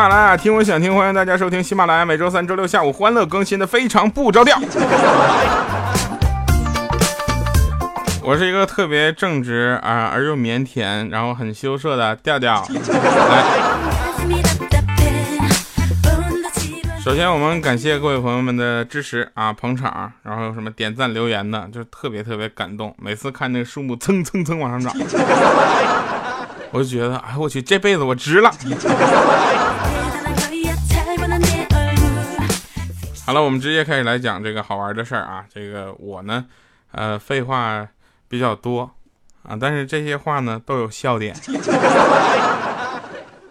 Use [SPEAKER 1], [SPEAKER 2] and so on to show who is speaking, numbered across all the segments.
[SPEAKER 1] 喜马拉雅听我想听，欢迎大家收听喜马拉雅每周三、周六下午欢乐更新的非常不着调。我是一个特别正直啊而又腼腆，然后很羞涩的调调。首先我们感谢各位朋友们的支持啊，捧场，然后有什么点赞留言的，就特别特别感动。每次看那个数目蹭蹭蹭往上涨，我就觉得，哎我去，这辈子我值了。好了，我们直接开始来讲这个好玩的事儿啊。这个我呢，呃，废话比较多啊，但是这些话呢都有笑点，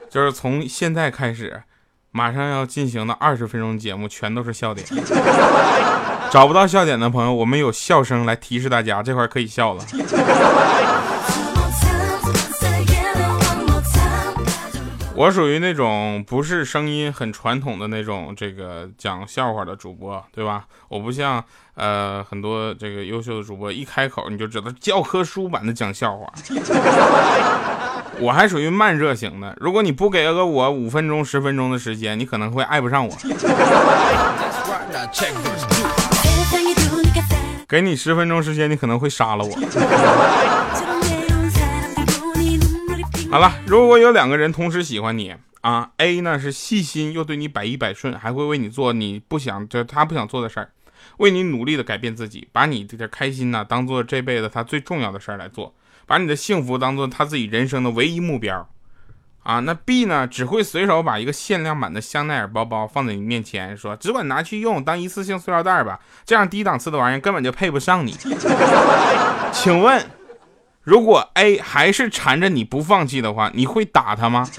[SPEAKER 1] 就是从现在开始，马上要进行的二十分钟节目全都是笑点。找不到笑点的朋友，我们有笑声来提示大家，这块可以笑了。我属于那种不是声音很传统的那种这个讲笑话的主播，对吧？我不像呃很多这个优秀的主播，一开口你就知道教科书版的讲笑话。我还属于慢热型的，如果你不给个我五分钟十分钟的时间，你可能会爱不上我。给你十分钟时间，你可能会杀了我。好了，如果有两个人同时喜欢你啊，A 呢是细心又对你百依百顺，还会为你做你不想就他不想做的事儿，为你努力的改变自己，把你这点开心呢当做这辈子他最重要的事儿来做，把你的幸福当做他自己人生的唯一目标啊。那 B 呢只会随手把一个限量版的香奈儿包包放在你面前，说只管拿去用当一次性塑料袋吧，这样低档次的玩意儿根本就配不上你。请问？如果 A 还是缠着你不放弃的话，你会打他吗？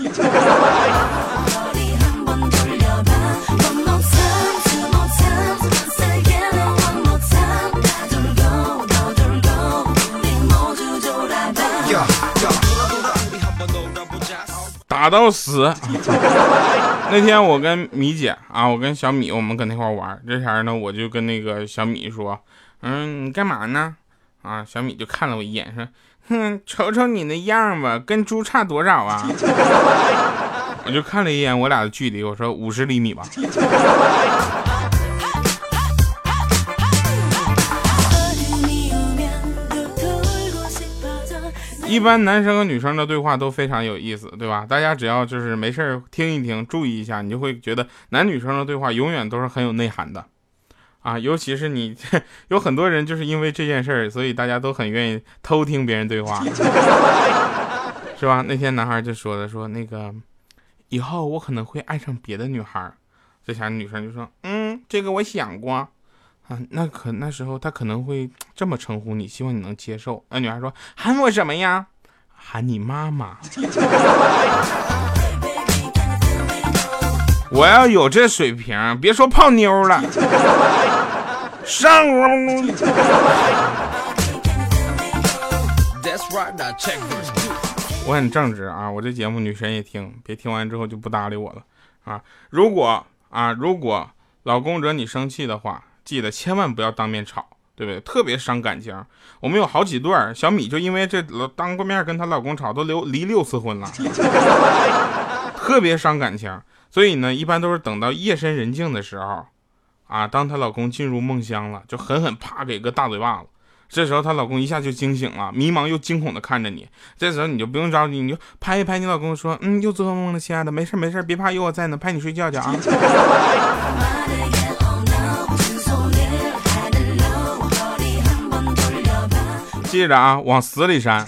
[SPEAKER 1] 打到死！那天我跟米姐啊，我跟小米，我们搁那块玩。这前呢，我就跟那个小米说：“嗯，你干嘛呢？”啊，小米就看了我一眼，说。哼，瞅瞅你那样吧，跟猪差多少啊？我就看了一眼我俩的距离，我说五十厘米吧。一般男生和女生的对话都非常有意思，对吧？大家只要就是没事听一听，注意一下，你就会觉得男女生的对话永远都是很有内涵的。啊，尤其是你，有很多人就是因为这件事儿，所以大家都很愿意偷听别人对话，是吧？那天男孩就说的，说那个以后我可能会爱上别的女孩，这下女生就说，嗯，这个我想过，啊，那可那时候他可能会这么称呼你，希望你能接受。那女孩说，喊我什么呀？喊你妈妈。我要有这水平，别说泡妞了，上屋。我很正直啊，我这节目女神也听，别听完之后就不搭理我了啊！如果啊，如果老公惹你生气的话，记得千万不要当面吵，对不对？特别伤感情。我们有好几对儿，小米就因为这当过面跟她老公吵，都离离六次婚了，特别伤感情。所以呢，一般都是等到夜深人静的时候，啊，当她老公进入梦乡了，就狠狠啪给个大嘴巴子。这时候她老公一下就惊醒了，迷茫又惊恐的看着你。这时候你就不用着急，你就拍一拍你老公，说：“嗯，又做噩梦了，亲爱的，没事没事，别怕，有我在呢，拍你睡觉觉啊。”记着啊，往死里扇。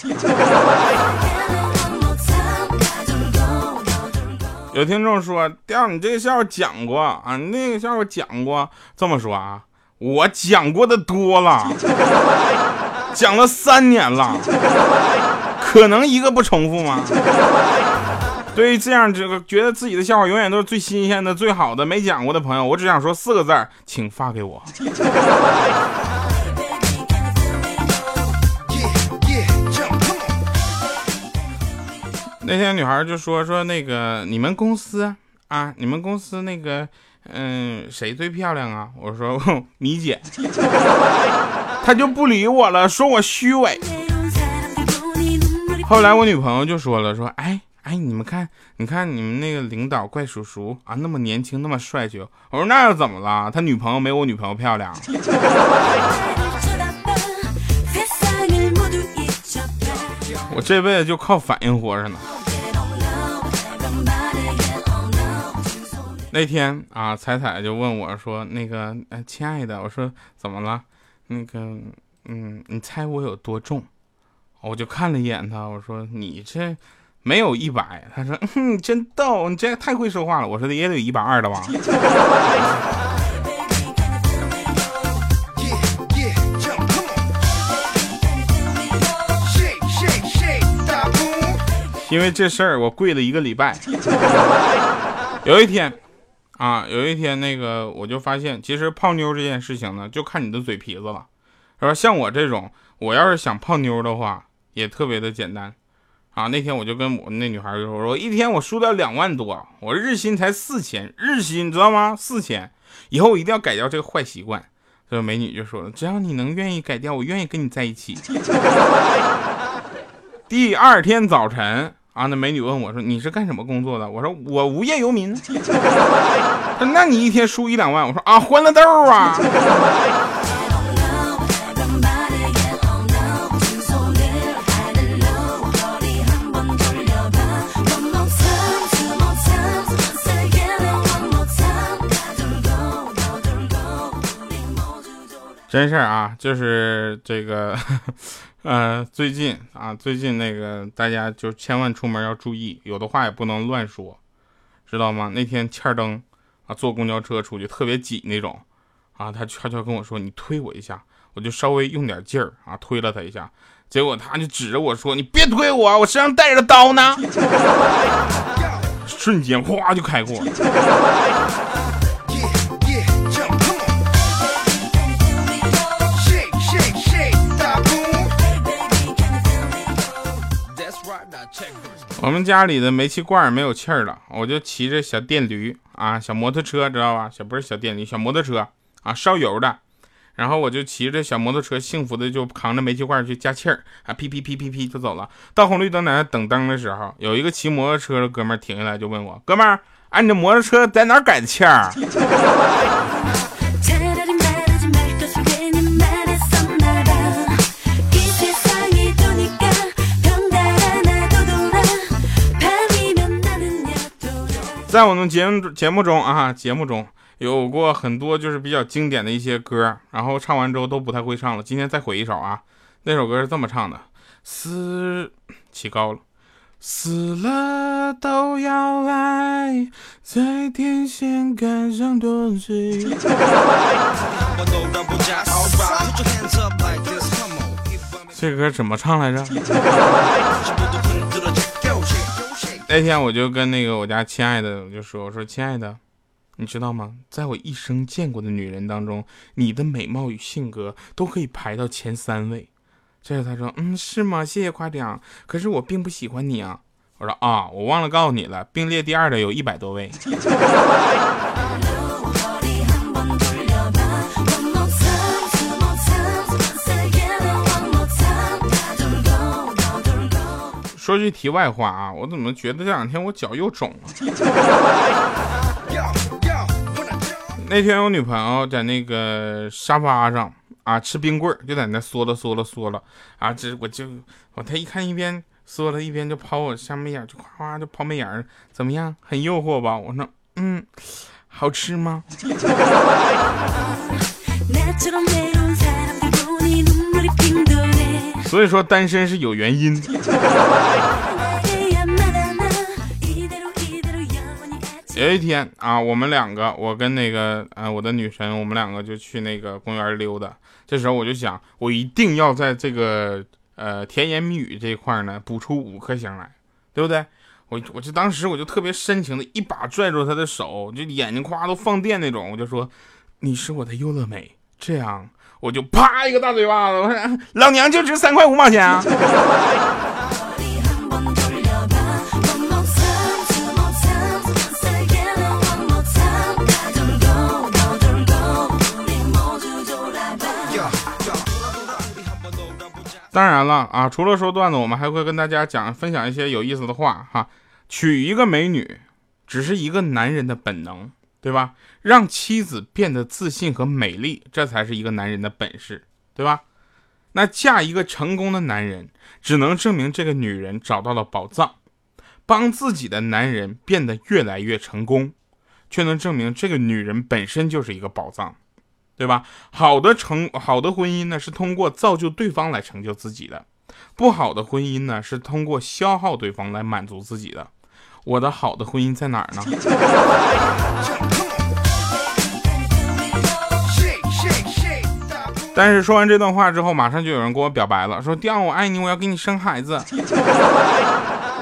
[SPEAKER 1] 有听众说：“调，你这个笑话讲过啊，那个笑话讲过。这么说啊，我讲过的多了，讲了三年了，可能一个不重复吗？对于这样这个觉得自己的笑话永远都是最新鲜的、最好的、没讲过的朋友，我只想说四个字请发给我。”那天女孩就说说那个你们公司啊，你们公司那个嗯谁最漂亮啊？我说米姐，她就不理我了，说我虚伪。后来我女朋友就说了说哎哎，你们看，你看你们那个领导怪叔叔啊，那么年轻，那么帅气。我说那又怎么了？他女朋友没我女朋友漂亮。我这辈子就靠反应活着呢。那天啊，彩彩就问我说：“那个，呃，亲爱的，我说怎么了？那个，嗯，你猜我有多重？”我就看了一眼他，我说：“你这没有一百。”他说：“你真逗，你这太会说话了。”我说：“也得一百二的吧。” 因为这事儿，我跪了一个礼拜。有一天。啊，有一天那个我就发现，其实泡妞这件事情呢，就看你的嘴皮子了，是吧？像我这种，我要是想泡妞的话，也特别的简单。啊，那天我就跟我那女孩就说，我说一天我输掉两万多，我日薪才四千，日薪你知道吗？四千，以后我一定要改掉这个坏习惯。这个美女就说了，只要你能愿意改掉，我愿意跟你在一起。第二天早晨。啊，那美女问我说：“你是干什么工作的？”我说：“我无业游民。”：“那你一天输一两万？”我说：“啊，欢乐豆啊。”真事儿啊，就是这个。呃，最近啊，最近那个大家就千万出门要注意，有的话也不能乱说，知道吗？那天欠灯啊，坐公交车出去特别挤那种，啊，他悄悄跟我说：“你推我一下。”我就稍微用点劲儿啊，推了他一下，结果他就指着我说：“你别推我，我身上带着刀呢。”瞬间哗就开过。我们家里的煤气罐没有气儿了，我就骑着小电驴啊，小摩托车知道吧？小不是小电驴，小摩托车啊，烧油的。然后我就骑着小摩托车，幸福的就扛着煤气罐去加气儿啊，噼噼噼噼噼就走了。到红绿灯在那等灯的时候，有一个骑摩托车的哥们停下来就问我：“哥们儿，哎，你这摩托车在哪改的气儿？”在我们节目节目中啊，节目中有过很多就是比较经典的一些歌，然后唱完之后都不太会唱了。今天再回一首啊，那首歌是这么唱的：死起高了，死了都要爱，在天线杆上多嘴。这歌怎么唱来着？那天我就跟那个我家亲爱的我就说，我说亲爱的，你知道吗？在我一生见过的女人当中，你的美貌与性格都可以排到前三位。这时他说，嗯，是吗？谢谢夸奖。可是我并不喜欢你啊。我说啊，我忘了告诉你了，并列第二的有一百多位。说句题外话啊，我怎么觉得这两天我脚又肿了？那天我女朋友在那个沙发上啊吃冰棍就在那缩了缩了缩了啊，这我就我她一看一边缩了一边就抛我下面眼，就夸夸就抛媚眼，怎么样？很诱惑吧？我说嗯，好吃吗？所以说单身是有原因。有一天啊，我们两个，我跟那个呃我的女神，我们两个就去那个公园溜达。这时候我就想，我一定要在这个呃甜言蜜语这一块呢补出五颗星来，对不对？我我就当时我就特别深情的一把拽住她的手，就眼睛夸都放电那种，我就说你是我的优乐美，这样。我就啪一个大嘴巴子，我说老娘就值三块五毛钱啊！当然了啊，除了说段子，我们还会跟大家讲分享一些有意思的话哈。娶一个美女，只是一个男人的本能，对吧？让妻子变得自信和美丽，这才是一个男人的本事，对吧？那嫁一个成功的男人，只能证明这个女人找到了宝藏，帮自己的男人变得越来越成功，却能证明这个女人本身就是一个宝藏，对吧？好的成好的婚姻呢，是通过造就对方来成就自己的；不好的婚姻呢，是通过消耗对方来满足自己的。我的好的婚姻在哪儿呢？但是说完这段话之后，马上就有人跟我表白了，说：“弟我爱你，我要给你生孩子。”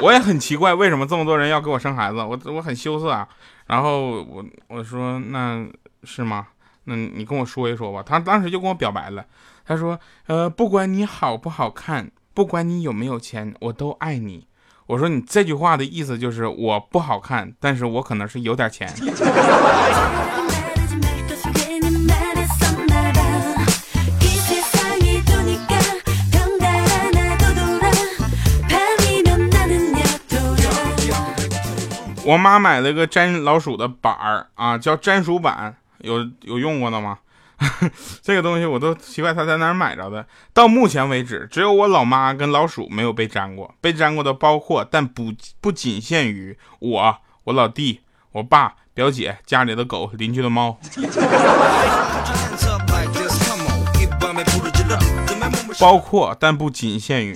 [SPEAKER 1] 我也很奇怪，为什么这么多人要给我生孩子？我我很羞涩啊。然后我我说：“那是吗？那你跟我说一说吧。”他当时就跟我表白了，他说：“呃，不管你好不好看，不管你有没有钱，我都爱你。”我说你这句话的意思就是我不好看，但是我可能是有点钱。我妈买了个粘老鼠的板儿啊，叫粘鼠板，有有用过的吗？这个东西我都奇怪他在哪儿买着的。到目前为止，只有我老妈跟老鼠没有被粘过。被粘过的包括，但不不仅限于我、我老弟、我爸、表姐、家里的狗、邻居的猫。包括但不仅限于。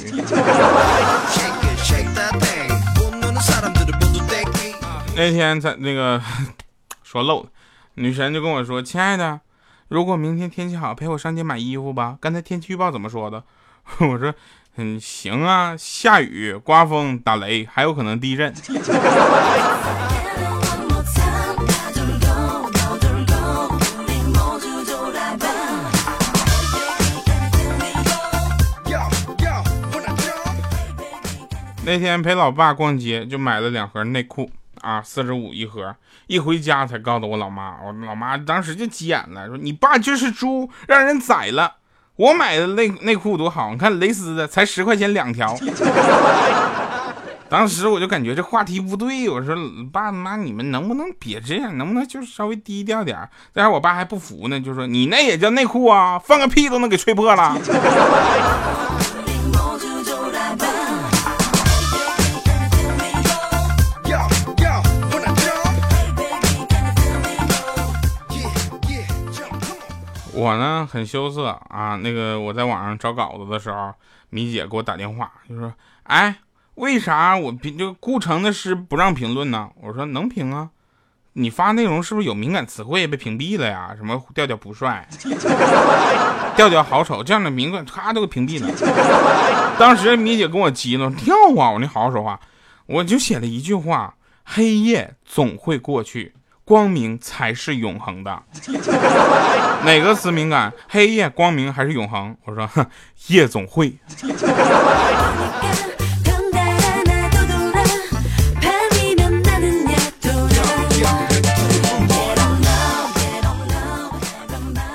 [SPEAKER 1] 那天在那个 说漏了，女神就跟我说：“亲爱的。”如果明天天气好，陪我上街买衣服吧。刚才天气预报怎么说的？我说，嗯，行啊，下雨、刮风、打雷，还有可能地震。那天陪老爸逛街，就买了两盒内裤。啊，四十五一盒，一回家才告诉我老妈，我老妈当时就急眼了，说你爸就是猪，让人宰了。我买的内内裤多好，你看蕾丝的，才十块钱两条。当时我就感觉这话题不对，我说爸妈你们能不能别这样，能不能就是稍微低调点？但是我爸还不服呢，就说你那也叫内裤啊，放个屁都能给吹破了。我呢很羞涩啊，那个我在网上找稿子的时候，米姐给我打电话，就说：“哎，为啥我评这个顾城的诗不让评论呢？”我说：“能评啊，你发内容是不是有敏感词汇被屏蔽了呀？什么调调不帅，调调好丑，这样的敏感他都给屏蔽了。”当时米姐跟我急了，跳啊！我你好好说话，我就写了一句话：“黑夜总会过去。”光明才是永恒的，哪个词敏感？黑夜、光明还是永恒？我说，夜总会。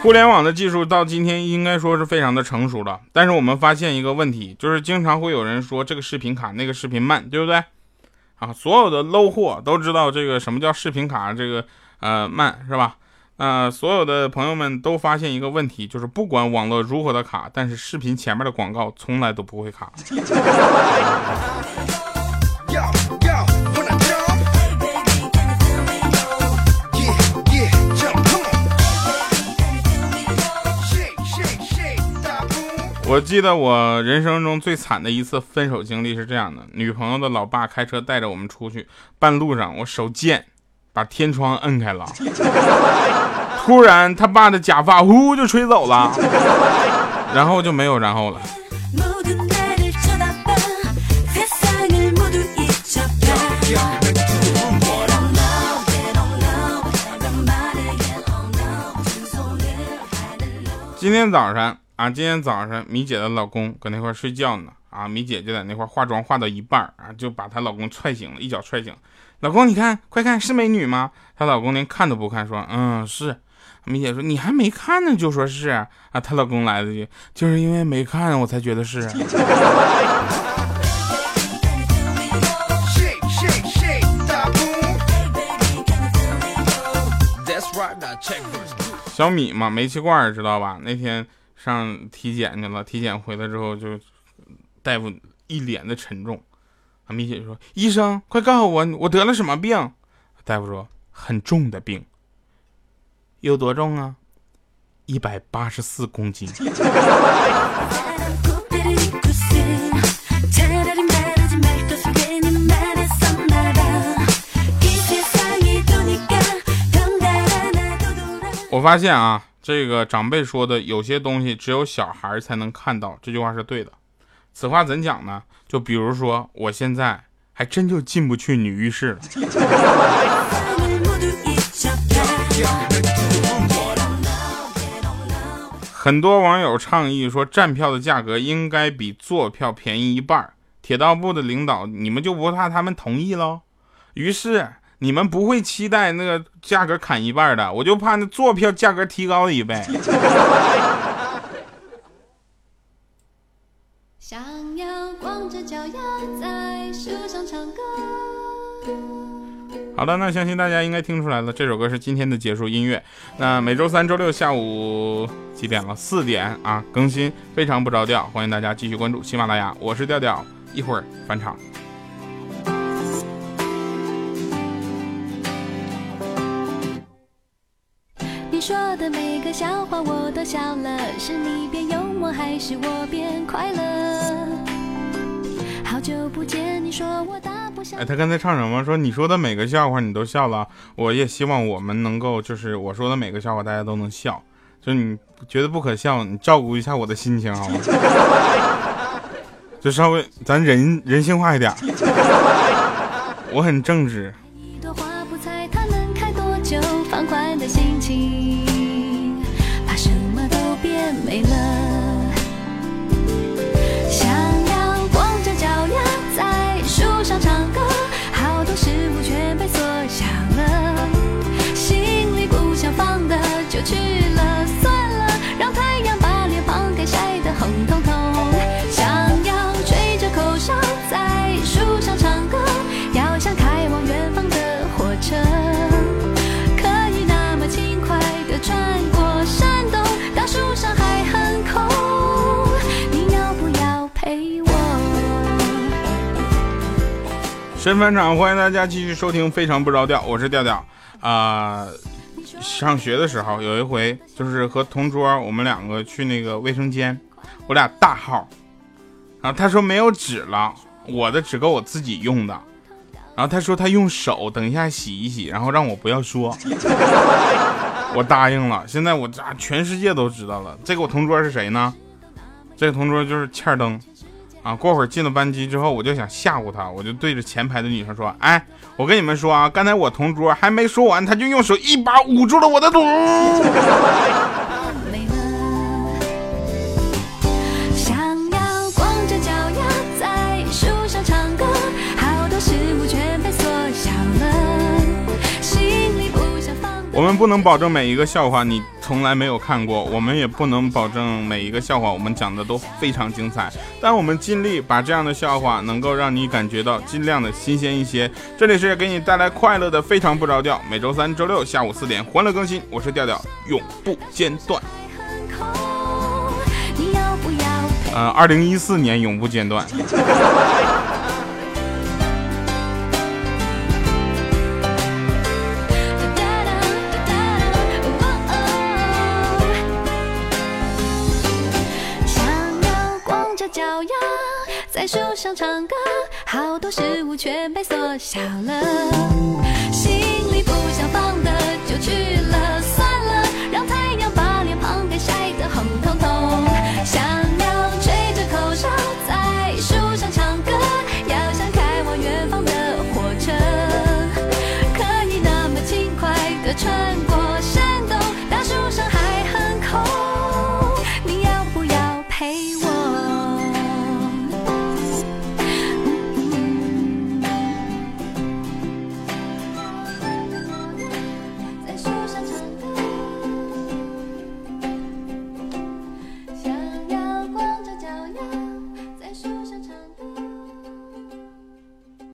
[SPEAKER 1] 互联网的技术到今天应该说是非常的成熟了，但是我们发现一个问题，就是经常会有人说这个视频卡，那个视频慢，对不对？啊，所有的 low 货都知道这个什么叫视频卡，这个呃慢是吧？呃，所有的朋友们都发现一个问题，就是不管网络如何的卡，但是视频前面的广告从来都不会卡。我记得我人生中最惨的一次分手经历是这样的：女朋友的老爸开车带着我们出去，半路上我手贱，把天窗摁开了，突然他爸的假发呼就吹走了，然后就没有然后了。今天早上。啊，今天早上米姐的老公搁那块睡觉呢，啊，米姐就在那块化妆化到一半啊，就把她老公踹醒了，一脚踹醒。老公，你看，快看，是美女吗？她老公连看都不看，说，嗯，是。米姐说，你还没看呢，就说是啊。她老公来了句，就是因为没看，我才觉得是。小米嘛，煤气罐知道吧？那天。上体检去了，体检回来之后就大夫一脸的沉重。啊，米姐说：“医生，快告诉我，我得了什么病？”大夫说：“很重的病。”有多重啊？一百八十四公斤。我发现啊，这个长辈说的有些东西只有小孩才能看到，这句话是对的。此话怎讲呢？就比如说，我现在还真就进不去女浴室了。很多网友倡议说，站票的价格应该比坐票便宜一半。铁道部的领导，你们就不怕他们同意喽？于是。你们不会期待那个价格砍一半的，我就怕那坐票价格提高一倍。
[SPEAKER 2] 想要光着脚丫在树上唱歌
[SPEAKER 1] 好的，那相信大家应该听出来了，这首歌是今天的结束音乐。那每周三、周六下午几点了？四点啊，更新非常不着调，欢迎大家继续关注喜马拉雅，我是调调，一会儿返场。笑了，是你变幽默还是我变快乐？好久不见，你说我大不小。哎，他刚才唱什么？说你说的每个笑话你都笑了，我也希望我们能够，就是我说的每个笑话大家都能笑。就你觉得不可笑，你照顾一下我的心情好吗？就稍微咱人人性化一点，我很正直。没去了算
[SPEAKER 2] 了让太阳把脸庞给晒得红彤彤想要吹着口哨在树上唱歌要像开往远方的火车可以那么轻快地穿过山洞大树上还很空你要不要陪我
[SPEAKER 1] 深返场欢迎大家继续收听非常不着调我是调调。啊上学的时候有一回，就是和同桌我们两个去那个卫生间，我俩大号，然后他说没有纸了，我的纸够我自己用的，然后他说他用手等一下洗一洗，然后让我不要说，我答应了。现在我这全世界都知道了，这个我同桌是谁呢？这个同桌就是欠灯。啊，过会儿进了班级之后，我就想吓唬他，我就对着前排的女生说：“哎，我跟你们说啊，刚才我同桌还没说完，他就用手一把捂住了我的嘴。”我们不能保证每一个笑话你从来没有看过，我们也不能保证每一个笑话我们讲的都非常精彩，但我们尽力把这样的笑话能够让你感觉到尽量的新鲜一些。这里是给你带来快乐的非常不着调，每周三、周六下午四点欢乐更新，我是调调，永不间断。呃，二零一四年永不间断。在树上唱歌，好多事物全被缩小了，心里不想放的就去了。